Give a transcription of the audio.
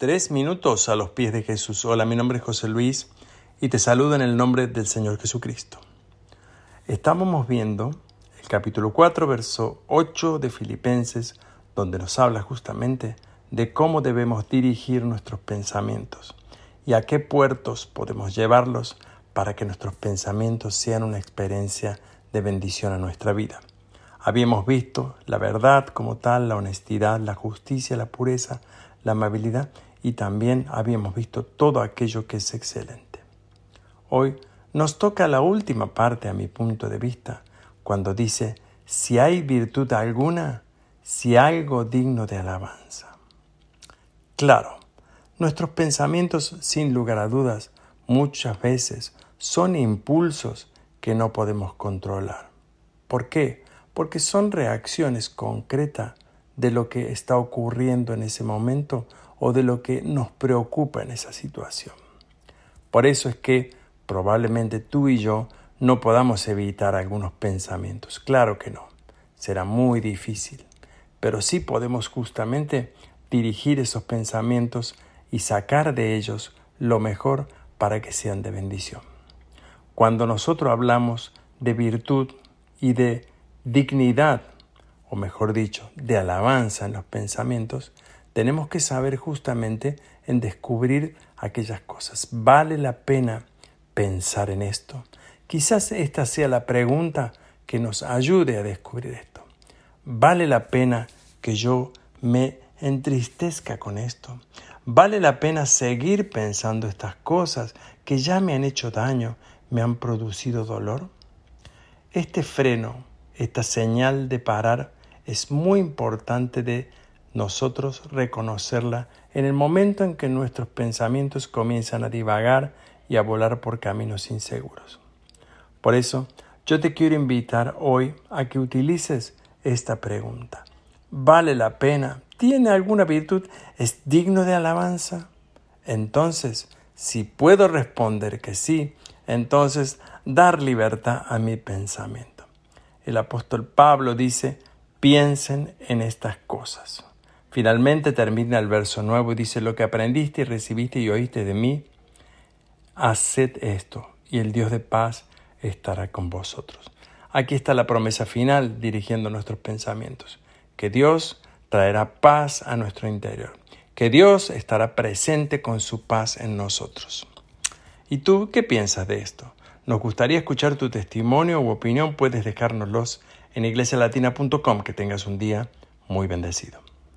Tres minutos a los pies de Jesús. Hola, mi nombre es José Luis y te saludo en el nombre del Señor Jesucristo. Estábamos viendo el capítulo 4, verso 8 de Filipenses, donde nos habla justamente de cómo debemos dirigir nuestros pensamientos y a qué puertos podemos llevarlos para que nuestros pensamientos sean una experiencia de bendición a nuestra vida. Habíamos visto la verdad como tal, la honestidad, la justicia, la pureza, la amabilidad y también habíamos visto todo aquello que es excelente. Hoy nos toca la última parte a mi punto de vista, cuando dice, si hay virtud alguna, si algo digno de alabanza. Claro, nuestros pensamientos, sin lugar a dudas, muchas veces son impulsos que no podemos controlar. ¿Por qué? Porque son reacciones concretas de lo que está ocurriendo en ese momento o de lo que nos preocupa en esa situación. Por eso es que probablemente tú y yo no podamos evitar algunos pensamientos. Claro que no, será muy difícil, pero sí podemos justamente dirigir esos pensamientos y sacar de ellos lo mejor para que sean de bendición. Cuando nosotros hablamos de virtud y de dignidad, o mejor dicho, de alabanza en los pensamientos, tenemos que saber justamente en descubrir aquellas cosas. ¿Vale la pena pensar en esto? Quizás esta sea la pregunta que nos ayude a descubrir esto. ¿Vale la pena que yo me entristezca con esto? ¿Vale la pena seguir pensando estas cosas que ya me han hecho daño, me han producido dolor? Este freno, esta señal de parar, es muy importante de nosotros reconocerla en el momento en que nuestros pensamientos comienzan a divagar y a volar por caminos inseguros. Por eso, yo te quiero invitar hoy a que utilices esta pregunta. ¿Vale la pena? ¿Tiene alguna virtud? ¿Es digno de alabanza? Entonces, si puedo responder que sí, entonces dar libertad a mi pensamiento. El apóstol Pablo dice, piensen en estas cosas. Finalmente termina el verso nuevo y dice, lo que aprendiste y recibiste y oíste de mí, haced esto, y el Dios de paz estará con vosotros. Aquí está la promesa final dirigiendo nuestros pensamientos, que Dios traerá paz a nuestro interior, que Dios estará presente con su paz en nosotros. ¿Y tú qué piensas de esto? Nos gustaría escuchar tu testimonio u opinión, puedes dejárnoslos en iglesialatina.com. Que tengas un día muy bendecido.